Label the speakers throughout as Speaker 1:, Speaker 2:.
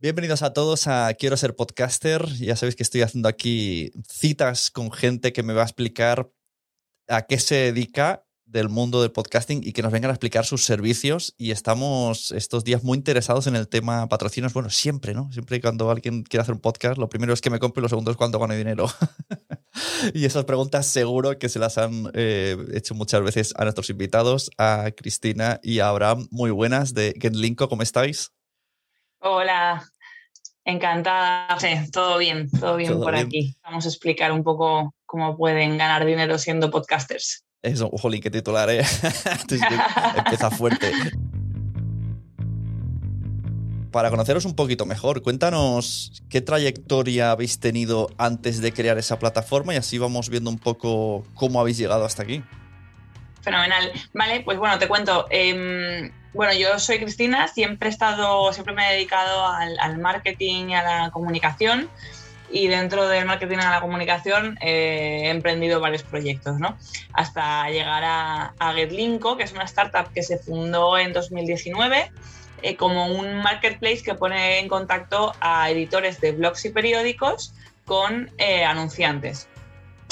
Speaker 1: Bienvenidos a todos a Quiero ser podcaster. Ya sabéis que estoy haciendo aquí citas con gente que me va a explicar a qué se dedica del mundo del podcasting y que nos vengan a explicar sus servicios. Y estamos estos días muy interesados en el tema patrocinios. Bueno, siempre, ¿no? Siempre cuando alguien quiere hacer un podcast, lo primero es que me compre y lo segundo es cuánto gano dinero. y esas preguntas seguro que se las han eh, hecho muchas veces a nuestros invitados, a Cristina y a Abraham. Muy buenas de Getlinko, ¿cómo estáis?
Speaker 2: Hola, encantada. Sí, todo bien, todo bien
Speaker 1: ¿Todo
Speaker 2: por
Speaker 1: bien?
Speaker 2: aquí. Vamos a explicar un poco cómo pueden ganar dinero siendo podcasters.
Speaker 1: Eso, jolín, qué titular, ¿eh? Empieza fuerte. Para conoceros un poquito mejor, cuéntanos qué trayectoria habéis tenido antes de crear esa plataforma y así vamos viendo un poco cómo habéis llegado hasta aquí.
Speaker 2: Fenomenal. Vale, pues bueno, te cuento. Em, bueno, yo soy Cristina, siempre he estado, siempre me he dedicado al, marketing y a la comunicación. Y dentro del marketing a la comunicación eh, he emprendido varios proyectos, ¿no? Hasta llegar a, a Getlinko, que es una startup que se fundó en 2019 eh, como un marketplace que pone en contacto a editores de blogs y periódicos con eh, anunciantes.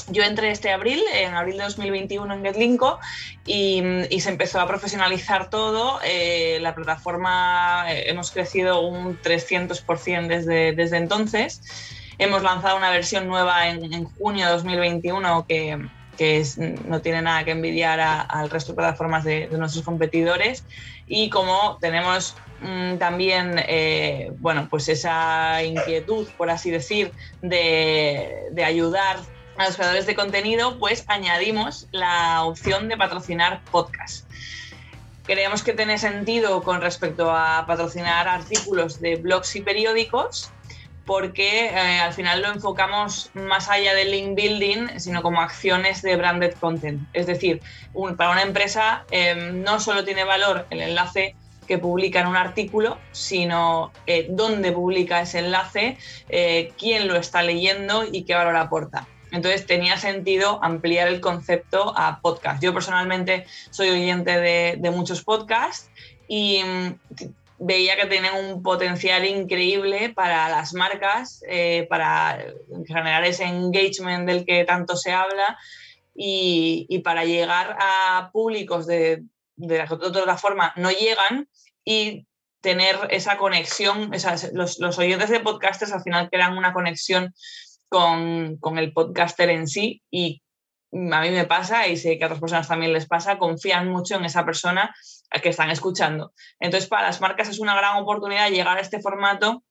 Speaker 2: Yo entré este abril, en abril de 2021 en Getlinko y, y se empezó a profesionalizar todo. Eh, la plataforma eh, hemos crecido un 300% desde, desde entonces. Hemos lanzado una versión nueva en, en junio de 2021 que, que es- no tiene nada que envidiar al resto de plataformas de, de nuestros competidores. Y como tenemos mm, también, eh, bueno, pues esa inquietud, por así decir, de, de ayudar a los creadores de contenido, pues añadimos la opción de patrocinar podcast. Creemos que tiene sentido con respecto a patrocinar artículos de blogs y periódicos porque eh, al final lo enfocamos más allá del link building, sino como acciones de branded content. Es decir, para una empresa eh, no solo tiene valor el enlace que publica en un artículo, sino eh, dónde publica ese enlace, eh, quién lo está leyendo y qué valor aporta. Entonces tenía sentido ampliar el concepto a podcast. Yo personalmente soy oyente de, muchos podcasts y mm, veía que tenían un potencial increíble para las marcas, eh, para generar ese engagement del que tanto se habla y, para llegar a públicos de, de la de otra forma no llegan y tener esa conexión, los, los, oyentes de podcasters al final crean una conexión con, con, el podcaster en sí y a mí me pasa y sé que a otras personas también les pasa, confían mucho en esa persona que están escuchando. Entonces, para las marcas es una gran oportunidad llegar a este formato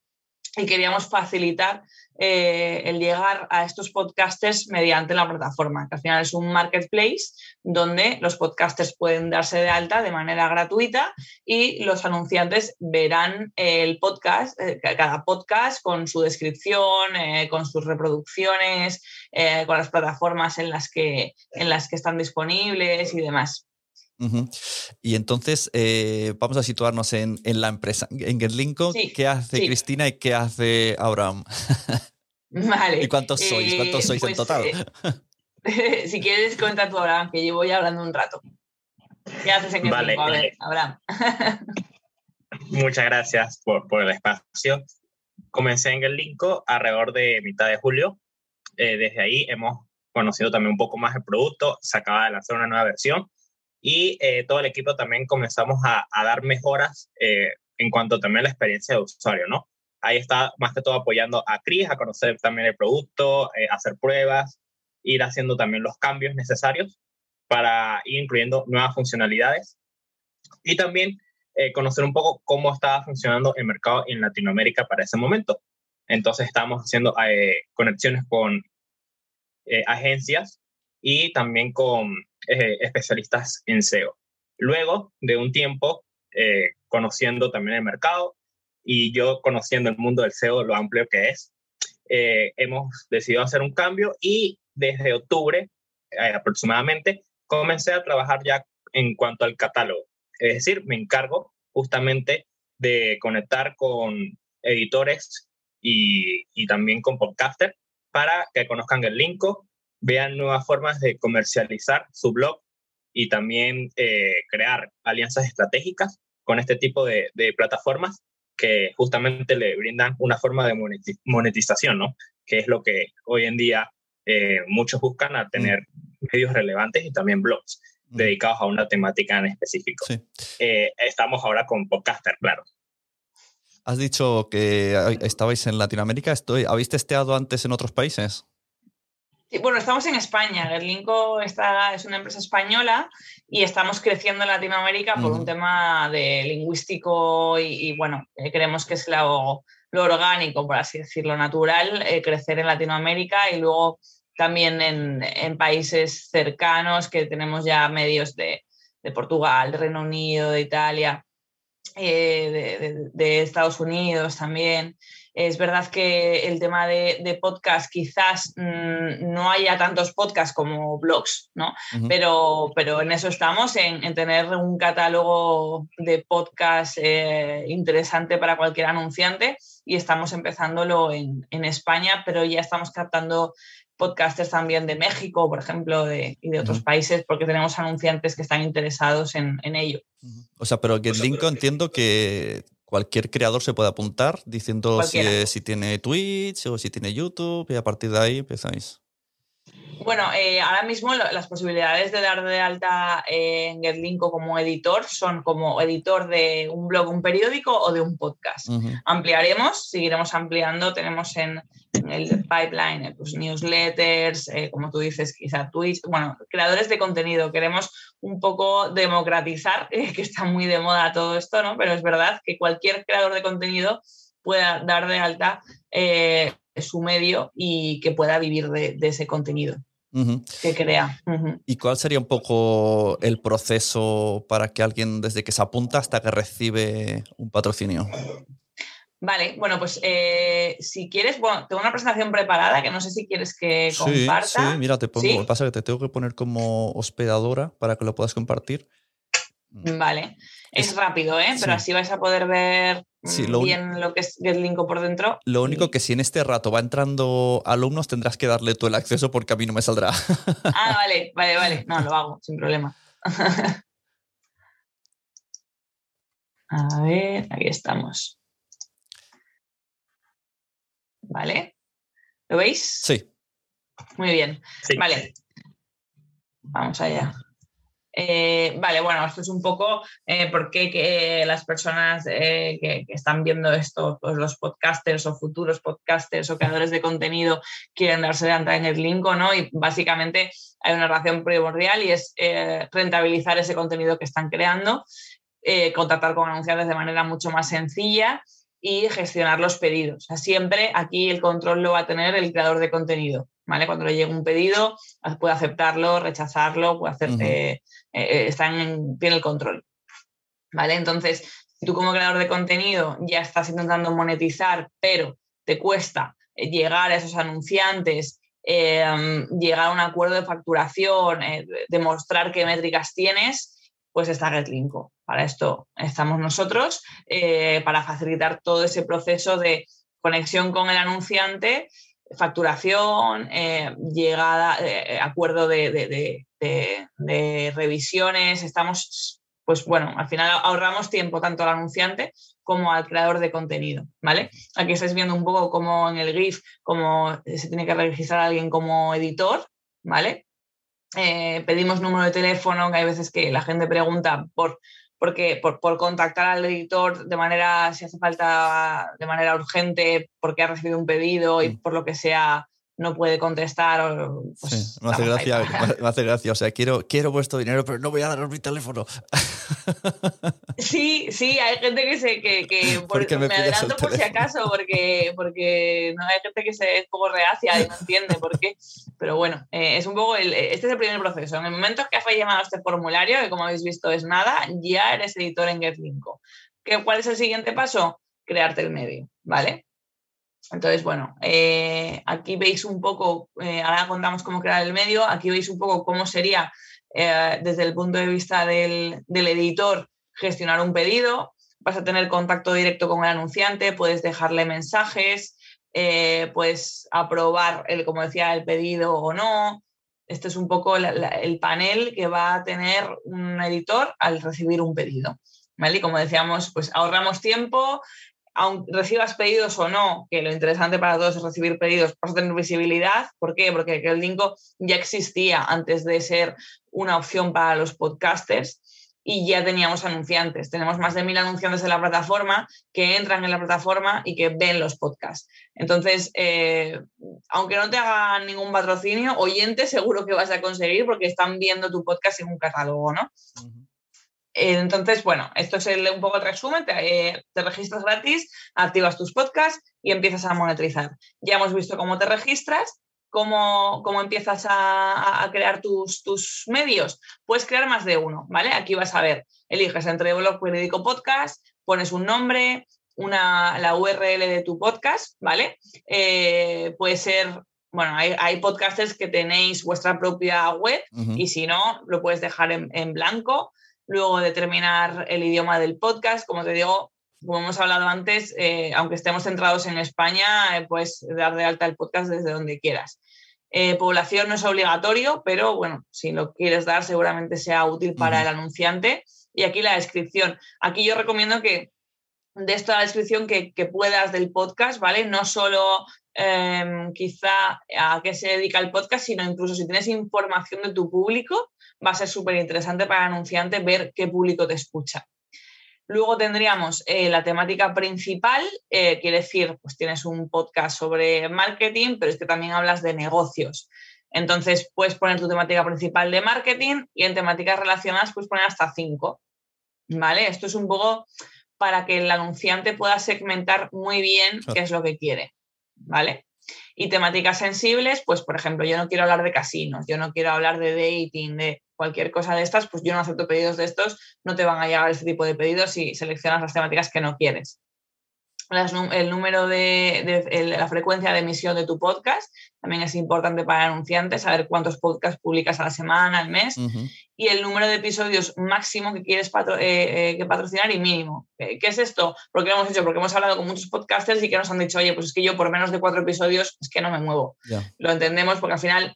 Speaker 2: y queríamos facilitar eh, el llegar a estos podcasters mediante la plataforma, que al final es un marketplace donde los podcasters pueden darse de alta de manera gratuita y los anunciantes verán el podcast, eh, cada podcast con su descripción, eh, con sus reproducciones, con las plataformas en las, que, en las que están disponibles y demás.
Speaker 1: Y entonces vamos a situarnos en, la empresa, en Getlinko. ¿Qué hace Cristina y qué hace Abraham?
Speaker 2: Vale.
Speaker 1: ¿Y cuántos sois? ¿Cuántos sois en pues, total?
Speaker 2: Eh, si quieres, cuenta tú, Abraham, que llevo ya hablando un rato. ¿Qué haces en vale, A ver, eh, Abraham.
Speaker 3: Muchas gracias por, por, el espacio. Comencé en el Linko alrededor de mitad de julio. Eh, desde ahí hemos conocido también un poco más el producto. Se acaba de lanzar una nueva versión y todo el equipo también comenzamos a, a dar mejoras en cuanto también a la experiencia de usuario, ¿no? ahí está más que todo apoyando a Cris a conocer también el producto, eh, hacer pruebas, ir haciendo también los cambios necesarios para ir incluyendo nuevas funcionalidades y también eh, conocer un poco cómo estaba funcionando el mercado en Latinoamérica para ese momento. Entonces estábamos haciendo eh, conexiones con agencias y también con especialistas en SEO. Luego de un tiempo conociendo también el mercado, y yo conociendo el mundo del SEO, lo amplio que es, eh, hemos decidido hacer un cambio y desde octubre eh, aproximadamente comencé a trabajar ya en cuanto al catálogo. Es decir, me encargo justamente de conectar con editores y, y también con podcasters para que conozcan el Linko, vean nuevas formas de comercializar su blog y también eh, crear alianzas estratégicas con este tipo de, de plataformas que justamente le brindan una forma de monetización, ¿no? Que es lo que hoy en día eh, muchos buscan a tener mm. medios relevantes y también blogs mm. dedicados a una temática en específico. Eh, estamos ahora con Podcaster, claro.
Speaker 1: Has dicho que estabais en Latinoamérica. Estoy, ¿Habéis testeado antes en otros países?
Speaker 2: Bueno, estamos en España. Gerlinko está, es una empresa española y estamos creciendo en Latinoamérica por un tema de lingüístico y, bueno, eh, creemos que es lo, orgánico, por así decirlo, natural, eh, crecer en Latinoamérica y luego también en, países cercanos que tenemos ya medios de, Portugal, de Reino Unido, de Italia, eh, de Estados Unidos también. Es verdad que el tema de, podcast quizás mm, no haya tantos podcasts como blogs, ¿no? pero, pero en eso estamos, en, tener un catálogo de podcast eh, interesante para cualquier anunciante y estamos empezándolo en, España, pero ya estamos captando podcasters también de México, por ejemplo, y de otros países, porque tenemos anunciantes que están interesados en, ello.
Speaker 1: O sea, pero que Linko entiendo que cualquier creador se puede apuntar diciendo si, tiene Twitch o si tiene YouTube y a partir de ahí empezáis.
Speaker 2: Bueno, eh, ahora mismo las posibilidades de dar de alta en Getlinko como editor son como editor de un blog, un periódico o de un podcast. Ampliaremos, seguiremos ampliando. Tenemos en, el pipeline eh, pues, newsletters, eh, como tú dices, quizá Twitch, bueno, creadores de contenido. Queremos un poco democratizar, que está muy de moda todo esto, ¿no? Pero es verdad que cualquier creador de contenido pueda dar de alta su medio y que pueda vivir de, ese contenido. que crea.
Speaker 1: ¿Y cuál sería un poco el proceso para que alguien desde que se apunta hasta que recibe un patrocinio?
Speaker 2: Vale, bueno, pues eh, si quieres, bueno, tengo una presentación preparada que no sé si quieres que comparta.
Speaker 1: Sí, mira, te pongo, pasa que te tengo que poner como hospedadora para que lo puedas compartir.
Speaker 2: Vale. Es, rápido, ¿eh? Pero así vais a poder ver bien lo que es GetLinko por dentro.
Speaker 1: Lo único que si en este rato va entrando alumnos tendrás que darle tú el acceso porque a mí no me saldrá.
Speaker 2: Ah, vale, vale, vale. No, lo hago, sin problema. A ver, aquí estamos. ¿Vale? ¿Lo veis?
Speaker 1: Sí.
Speaker 2: Muy bien. Vale. Vamos allá. Eh, vale, bueno, esto es un poco eh, por qué las personas eh, que, están viendo esto, pues los podcasters o futuros podcasters o creadores de contenido quieren darse de alta en el link o no. Y básicamente hay una razón primordial y es rentabilizar ese contenido que están creando, contactar con anunciantes de manera mucho más sencilla y gestionar los pedidos. siempre aquí el control lo va a tener el creador de contenido. ¿vale? Cuando le llega un pedido, puede aceptarlo, rechazarlo, puede hacer, eh, en, tiene el control. ¿Vale? Entonces, si tú como creador de contenido ya estás intentando monetizar, pero te cuesta eh, llegar a esos anunciantes, llegar a un acuerdo de facturación, demostrar qué métricas tienes, pues está GetLinko. Para esto estamos nosotros, para facilitar todo ese proceso de conexión con el anunciante facturación, eh, llegada, eh, acuerdo de, revisiones, estamos, pues bueno, al final ahorramos tiempo tanto al anunciante como al creador de contenido, ¿vale? Aquí estáis viendo un poco como en el GIF, cómo se tiene que registrar a alguien como editor, ¿vale? Eh, pedimos número de teléfono, que hay veces que la gente pregunta por porque por, por, contactar al editor de manera, si hace falta, de manera urgente, porque ha recibido un pedido y mm. por lo que sea no puede contestar.
Speaker 1: Pues, sí, me hace, gracia, me hace gracia. O sea, quiero, quiero vuestro dinero, pero no voy a daros mi teléfono.
Speaker 2: Sí, sí, hay gente que se. Que, que me, adelanto por si acaso, porque, porque no hay gente que se es poco reacia y no entiende por qué. Pero bueno, eh, es un poco. El, este es el primer proceso. En el momento que has llamado a este formulario, que como habéis visto es nada, ya eres editor en GetLinko. ¿Cuál es el siguiente paso? Crearte el medio, ¿vale? Entonces, bueno, eh, aquí veis un poco, eh, ahora contamos cómo crear el medio, aquí veis un poco cómo sería eh, desde el punto de vista del, editor gestionar un pedido, vas a tener contacto directo con el anunciante, puedes dejarle mensajes, puedes aprobar, el, como decía, el pedido o no. Este es un poco el panel que va a tener un editor al recibir un pedido. ¿Vale? Y como decíamos, pues ahorramos tiempo, aunque recibas pedidos o no, que lo interesante para todos es recibir pedidos, vas a tener visibilidad. ¿Por qué? Porque el Linko ya existía antes de ser una opción para los podcasters y ya teníamos anunciantes. Tenemos más de mil anunciantes en la plataforma que entran en la plataforma y que ven los podcasts. Entonces, eh, aunque no te hagan ningún patrocinio, oyente seguro que vas a conseguir porque están viendo tu podcast en un catálogo, ¿no? Entonces, bueno, esto es un poco el resumen. Te, registras gratis, activas tus podcasts y empiezas a monetizar. Ya hemos visto cómo te registras, cómo, cómo empiezas a, crear tus, tus, medios. Puedes crear más de uno, ¿vale? Aquí vas a ver, eliges entre blog periódico podcast, pones un nombre, una, la URL de tu podcast, ¿vale? Eh, puede ser bueno, hay, podcasters que tenéis vuestra propia web y si no, lo puedes dejar en, en, blanco luego determinar el idioma del podcast, como te digo, como hemos hablado antes, eh, aunque estemos centrados en España, eh, puedes dar de alta el podcast desde donde quieras. Eh, población no es obligatorio, pero bueno, si lo quieres dar, seguramente sea útil para el anunciante. Y aquí la descripción. Aquí yo recomiendo que de esta descripción que, que, puedas del podcast, ¿vale? No solo em, quizá a qué se dedica el podcast, sino incluso si tienes información de tu público, va a ser súper interesante para el anunciante ver qué público te escucha. Luego tendríamos eh, la temática principal, eh, quiere decir, pues tienes un podcast sobre marketing, pero es que también hablas de negocios. Entonces puedes poner tu temática principal de marketing y en temáticas relacionadas puedes poner hasta cinco. ¿Vale? Esto es un poco para que el anunciante pueda segmentar muy bien qué es lo que quiere. ¿Vale? Y temáticas sensibles, pues por ejemplo, yo no quiero hablar de casinos, yo no quiero hablar de dating, de cualquier cosa de estas, pues yo no acepto pedidos de estos, no te van a llegar este tipo de pedidos si seleccionas las temáticas que no quieres el número de, la frecuencia de emisión de tu podcast, también es importante para anunciantes, saber cuántos podcasts publicas a la semana, al mes, y el número de episodios máximo que quieres eh, eh, que patrocinar y mínimo. ¿Qué es esto? Porque lo hemos hecho, porque hemos hablado con muchos podcasters y que nos han dicho, oye, pues es que yo por menos de cuatro episodios es que no me muevo. Lo entendemos porque al final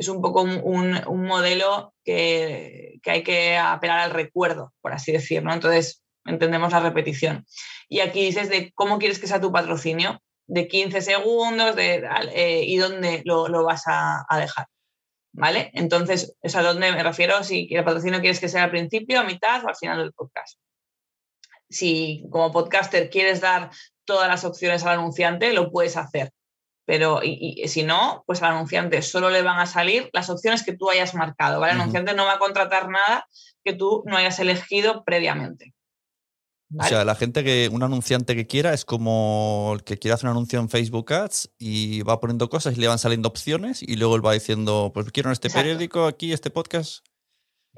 Speaker 2: es un poco un, modelo que, hay que apelar al recuerdo, por así decirlo. Entonces, entendemos la repetición. Y aquí dices de cómo quieres que sea tu patrocinio, de 15 segundos de, eh, y dónde lo, vas a, dejar. ¿vale? Entonces, ¿es a dónde me refiero? Si el patrocinio quieres que sea al principio, a mitad o al final del podcast. Si como podcaster quieres dar todas las opciones al anunciante, lo puedes hacer. Pero y, si no, pues al anunciante solo le van a salir las opciones que tú hayas marcado, ¿vale? El anunciante no va a contratar nada que tú no hayas elegido previamente.
Speaker 1: O sea, la gente que, un anunciante que quiera es como el que quiere hacer un anuncio en Facebook Ads y va poniendo cosas y le van saliendo opciones y luego él va diciendo, pues quiero en este periódico, aquí, este podcast.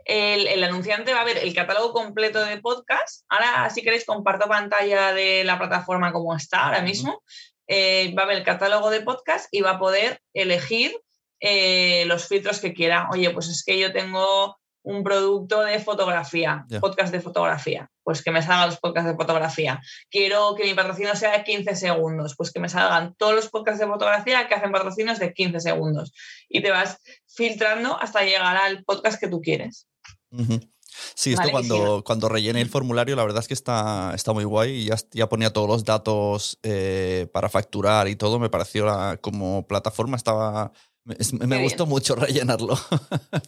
Speaker 2: El, anunciante va a ver el catálogo completo de podcast. Ahora, si queréis, comparto pantalla de la plataforma como está ahora mismo. Eh, va a ver el catálogo de podcast y va a poder elegir eh, los filtros que quiera. Oye, pues es que yo tengo un producto de fotografía, podcast de fotografía, pues que me salgan los podcasts de fotografía. Quiero que mi patrocinio sea de 15 segundos, pues que me salgan todos los podcasts de fotografía que hacen patrocinios de 15 segundos. Y te vas filtrando hasta llegar al podcast que tú quieres.
Speaker 1: Sí, esto cuando, cuando rellené el formulario, la verdad es que está, está muy guay y ya, ya ponía todos los datos eh, para facturar y todo. Me pareció la, como plataforma estaba me, gustó mucho rellenarlo.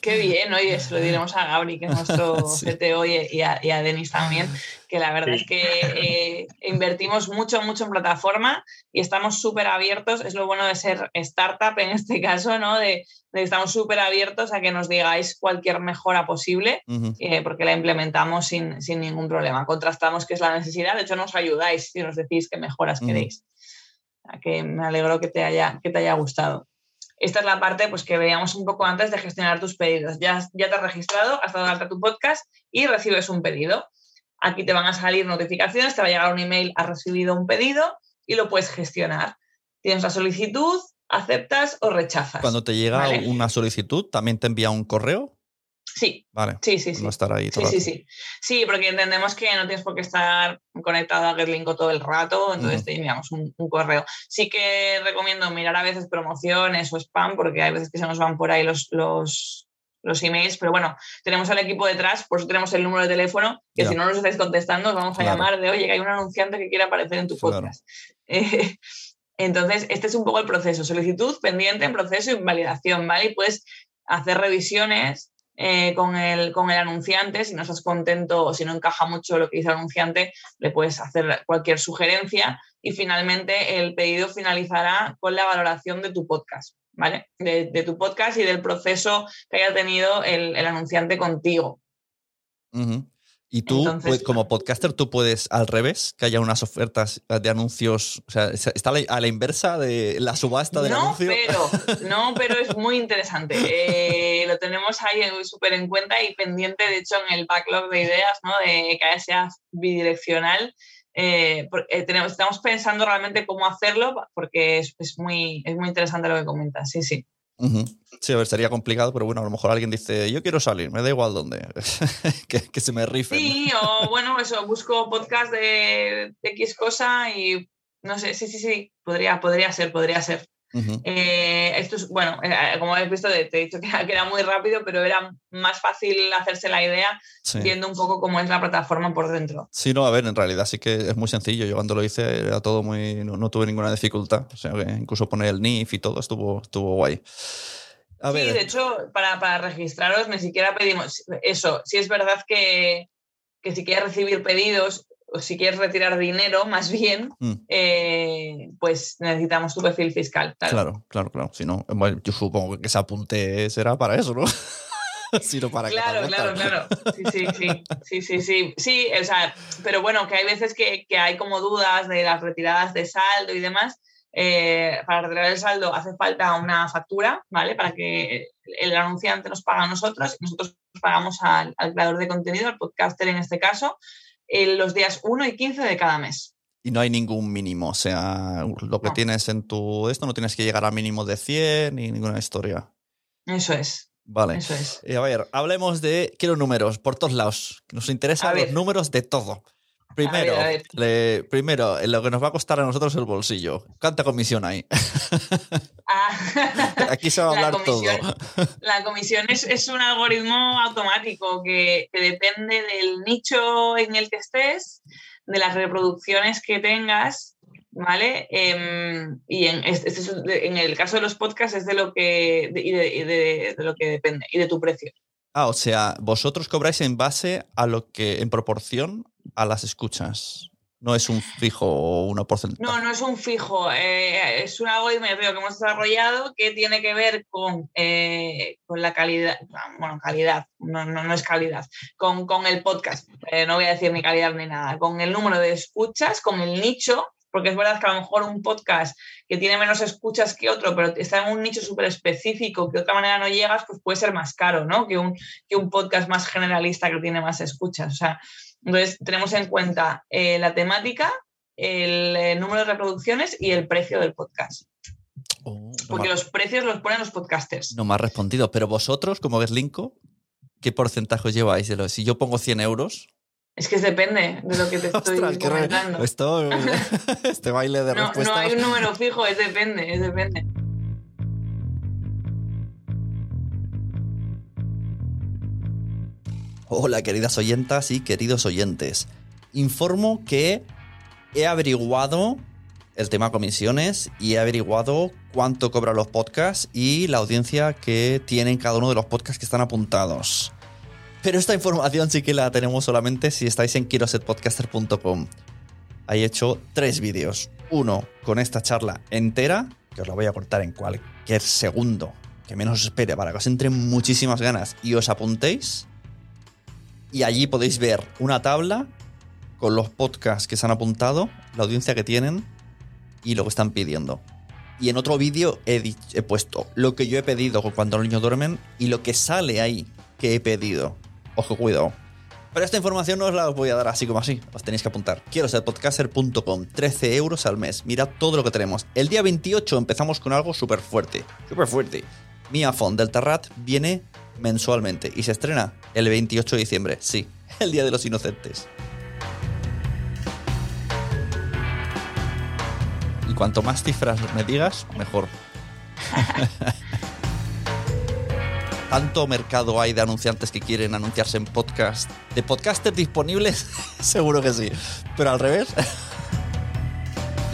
Speaker 2: Qué bien, oye, se lo diremos a Gabri, que es nuestro CTO, y a, Denis también, que la verdad es que eh, invertimos mucho, mucho en plataforma y estamos súper abiertos. Es lo bueno de ser startup en este caso, ¿no? De, estamos súper abiertos a que nos digáis cualquier mejora posible, eh, porque la implementamos sin, ningún problema. Contrastamos qué es la necesidad, de hecho nos ayudáis si nos decís qué mejoras queréis. que me alegro que te haya, que te haya gustado. Esta es la parte pues, que veíamos un poco antes de gestionar tus pedidos. Ya, ya te has registrado, has dado alta tu podcast y recibes un pedido. Aquí te van a salir notificaciones, te va a llegar un email, has recibido un pedido y lo puedes gestionar. Tienes la solicitud, aceptas o rechazas.
Speaker 1: Cuando te llega una solicitud, ¿también te envía un correo?
Speaker 2: Sí.
Speaker 1: Vale.
Speaker 2: Sí, sí, sí.
Speaker 1: No estar ahí
Speaker 2: sí, sí, sí. Sí, porque entendemos que no tienes por qué estar conectado a GetLinko todo el rato, entonces te enviamos un, correo. Sí que recomiendo mirar a veces promociones o spam, porque hay veces que se nos van por ahí los, los, los emails, pero bueno, tenemos al equipo detrás, por eso tenemos el número de teléfono, que si no nos estáis contestando, os vamos a llamar de, oye, que hay un anunciante que quiere aparecer en tu podcast. entonces, este es un poco el proceso, solicitud, pendiente, en proceso y validación, ¿vale? Y puedes hacer revisiones eh, con, el, con el anunciante, si no estás contento o si no encaja mucho lo que dice el anunciante, le puedes hacer cualquier sugerencia y finalmente el pedido finalizará con la valoración de tu podcast, ¿vale? De, tu podcast y del proceso que haya tenido el, anunciante contigo.
Speaker 1: Y tú, pues, como podcaster, tú puedes al revés, que haya unas ofertas de anuncios, o sea, está a la inversa de la subasta del
Speaker 2: no,
Speaker 1: anuncio.
Speaker 2: Pero, no, pero es muy interesante. Eh, lo tenemos ahí súper en cuenta y pendiente, de hecho, en el backlog de ideas, ¿no? De que sea bidireccional. Eh, eh, tenemos, estamos pensando realmente cómo hacerlo porque es, es, muy, es muy interesante lo que comentas, sí, sí.
Speaker 1: Sí, a ver, sería complicado, pero bueno, a lo mejor alguien dice, yo quiero salir, me da igual dónde, que, se me rife.
Speaker 2: Sí, o bueno, eso, busco podcast de, de, X cosa y no sé, sí, sí, sí, podría, podría ser, podría ser. Eh, esto es, bueno, eh, como habéis visto, te he dicho que era, muy rápido, pero era más fácil hacerse la idea viendo un poco cómo es la plataforma por dentro.
Speaker 1: Sí, no, a ver, en realidad sí que es muy sencillo. Yo cuando lo hice era todo muy. No, tuve ninguna dificultad. O sea, que incluso poner el NIF y todo estuvo, estuvo guay.
Speaker 2: A sí, de hecho, para, para registraros ni siquiera pedimos eso. Si es verdad que, que si quieres recibir pedidos, o si quieres retirar dinero, más bien, mm. eh, pues necesitamos tu perfil fiscal.
Speaker 1: Claro, claro, claro. Si no, yo supongo que ese apunte será para eso, ¿no? Sino para
Speaker 2: claro, claro, claro. Sí, sí, sí. Sí, sí, sí. Sí, o sea, pero bueno, que hay veces que, que hay como dudas de las retiradas de saldo y demás. Eh, para retirar el saldo hace falta una factura, ¿vale? Para que el anunciante nos paga a nosotros y nosotros pagamos al, al creador de contenido, al podcaster en este caso, los días 1 y 15 de cada mes.
Speaker 1: Y no hay ningún mínimo, o sea, lo que tienes en tu esto no tienes que llegar al mínimo de 100 ni ninguna historia.
Speaker 2: Eso es.
Speaker 1: Vale.
Speaker 2: Eso es.
Speaker 1: a ver, hablemos de. Quiero números por todos lados. Nos interesan los números de todo. Primero, primero, lo que nos va a costar a nosotros el bolsillo. ¿Cuánta comisión hay? Ah, Aquí se va a hablar todo.
Speaker 2: La comisión es, un algoritmo automático que, depende del nicho en el que estés, de las reproducciones que tengas ¿vale? Em, y en, este, este en, el caso de los podcasts es de lo que, de, de, lo que depende y de tu precio.
Speaker 1: Ah, o sea, vosotros cobráis en base a lo que, en proporción a las escuchas. No es un fijo o una porcentaje.
Speaker 2: No, no es un fijo. Eh, es un algoritmo que hemos desarrollado que tiene que ver con, eh, con la calidad. Bueno, calidad, no, no, es calidad. Con, con el podcast. Eh, no voy a decir ni calidad ni nada. Con el número de escuchas, con el nicho porque es verdad que a lo mejor un podcast que tiene menos escuchas que otro, pero está en un nicho súper específico que de otra manera no llegas, pues puede ser más caro, ¿no? Que un, que un podcast más generalista que tiene más escuchas. O sea, entonces tenemos en cuenta eh, la temática, el, número de reproducciones y el precio del podcast. Oh, porque los precios los ponen los podcasters.
Speaker 1: No me ha respondido, pero vosotros, como Geslinko, ¿qué porcentaje lleváis? De si yo pongo 100 euros,
Speaker 2: es que depende de lo que te estoy comentando.
Speaker 1: Esto, este baile de
Speaker 2: no,
Speaker 1: respuestas.
Speaker 2: No hay un número fijo, es depende, es depende.
Speaker 1: Hola, queridas oyentas y queridos oyentes. Informo que he averiguado el tema comisiones y he averiguado cuánto cobran los podcasts y la audiencia que tienen cada uno de los podcasts que están apuntados. Pero esta información sí que la tenemos solamente si estáis en kirosetpodcaster.com. Ahí he hecho tres vídeos. Uno con esta charla entera, que os la voy a cortar en cualquier segundo que menos os espere para que os entren muchísimas ganas y os apuntéis. Y allí podéis ver una tabla con los podcasts que se han apuntado, la audiencia que tienen y lo que están pidiendo. Y en otro vídeo he, puesto lo que yo he pedido cuando los niños duermen y lo que sale ahí que he pedido. Ojo, cuidado. Pero esta información no os la voy a dar así como así. Os tenéis que apuntar. Quiero ser podcaster.com. 13 euros al mes. Mirad todo lo que tenemos. El día 28 empezamos con algo súper fuerte. Súper fuerte. Mi iPhone del Terrat viene mensualmente y se estrena el 28 de diciembre. Sí, el Día de los Inocentes. Y cuanto más cifras me digas, mejor. tanto mercado hay de anunciantes que quieren anunciarse en podcast, de podcasters disponibles, seguro que sí, pero al revés.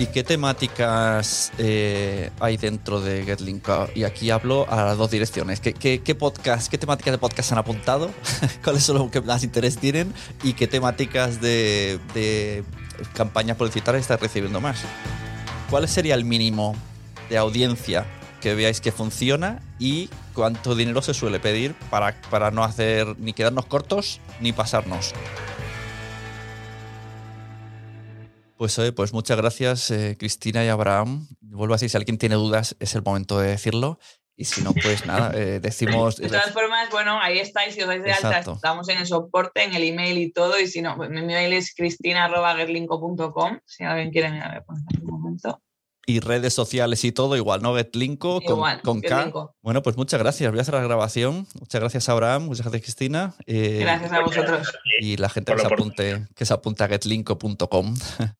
Speaker 1: ¿Y qué temáticas eh, hay dentro de GetLink? Y aquí hablo a las dos direcciones. ¿Qué, qué, podcast, qué temáticas de podcast han apuntado? ¿Cuáles son los que más interés tienen? ¿Y qué temáticas de, de campañas publicitarias están recibiendo más? ¿Cuál sería el mínimo de audiencia que veáis que funciona y cuánto dinero se suele pedir para, para no hacer ni quedarnos cortos ni pasarnos. Pues, pues muchas gracias, eh, Cristina y Abraham. Vuelvo a decir, si alguien tiene dudas, es el momento de decirlo. Y si no, pues nada, eh, decimos.
Speaker 2: De todas formas, bueno, ahí estáis, si os dais de alta, estamos en el soporte, en el email y todo. Y si no, mi email es cristina.gerlinco.com. Si alguien quiere, me voy a poner un momento
Speaker 1: y redes sociales y todo, igual, ¿no? Getlinko con, con K. Bueno, pues muchas gracias. Voy a hacer la grabación. Muchas gracias, Abraham. Muchas gracias, Cristina.
Speaker 2: Eh, gracias a vosotros.
Speaker 1: Y la gente que se, apunte, que se apunte a getlinko.com.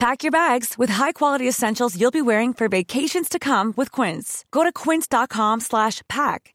Speaker 4: Pack your bags with high-quality essentials you'll be wearing for vacations to come with Quince. Go to quince.com/pack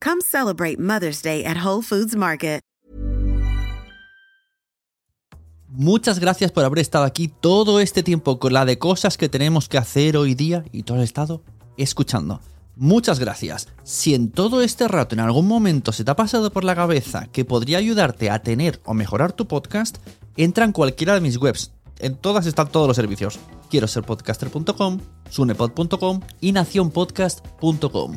Speaker 5: Come celebrate Mother's Day at Whole Foods Market.
Speaker 1: Muchas gracias por haber estado aquí todo este tiempo con la de cosas que tenemos que hacer hoy día y todo el estado escuchando. Muchas gracias. Si en todo este rato en algún momento se te ha pasado por la cabeza que podría ayudarte a tener o mejorar tu podcast, entra en cualquiera de mis webs En todas están todos los servicios. Quiero ser podcaster.com, sunepod.com y nacionpodcast.com.